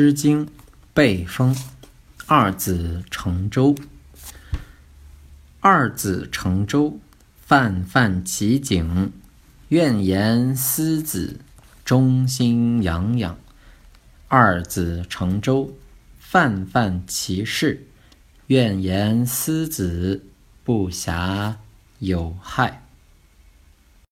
诗经·背风》，二子乘舟。二子乘舟，泛泛其景，怨言思子，中心洋洋。二子乘舟，泛泛其事，怨言思子，不暇有害。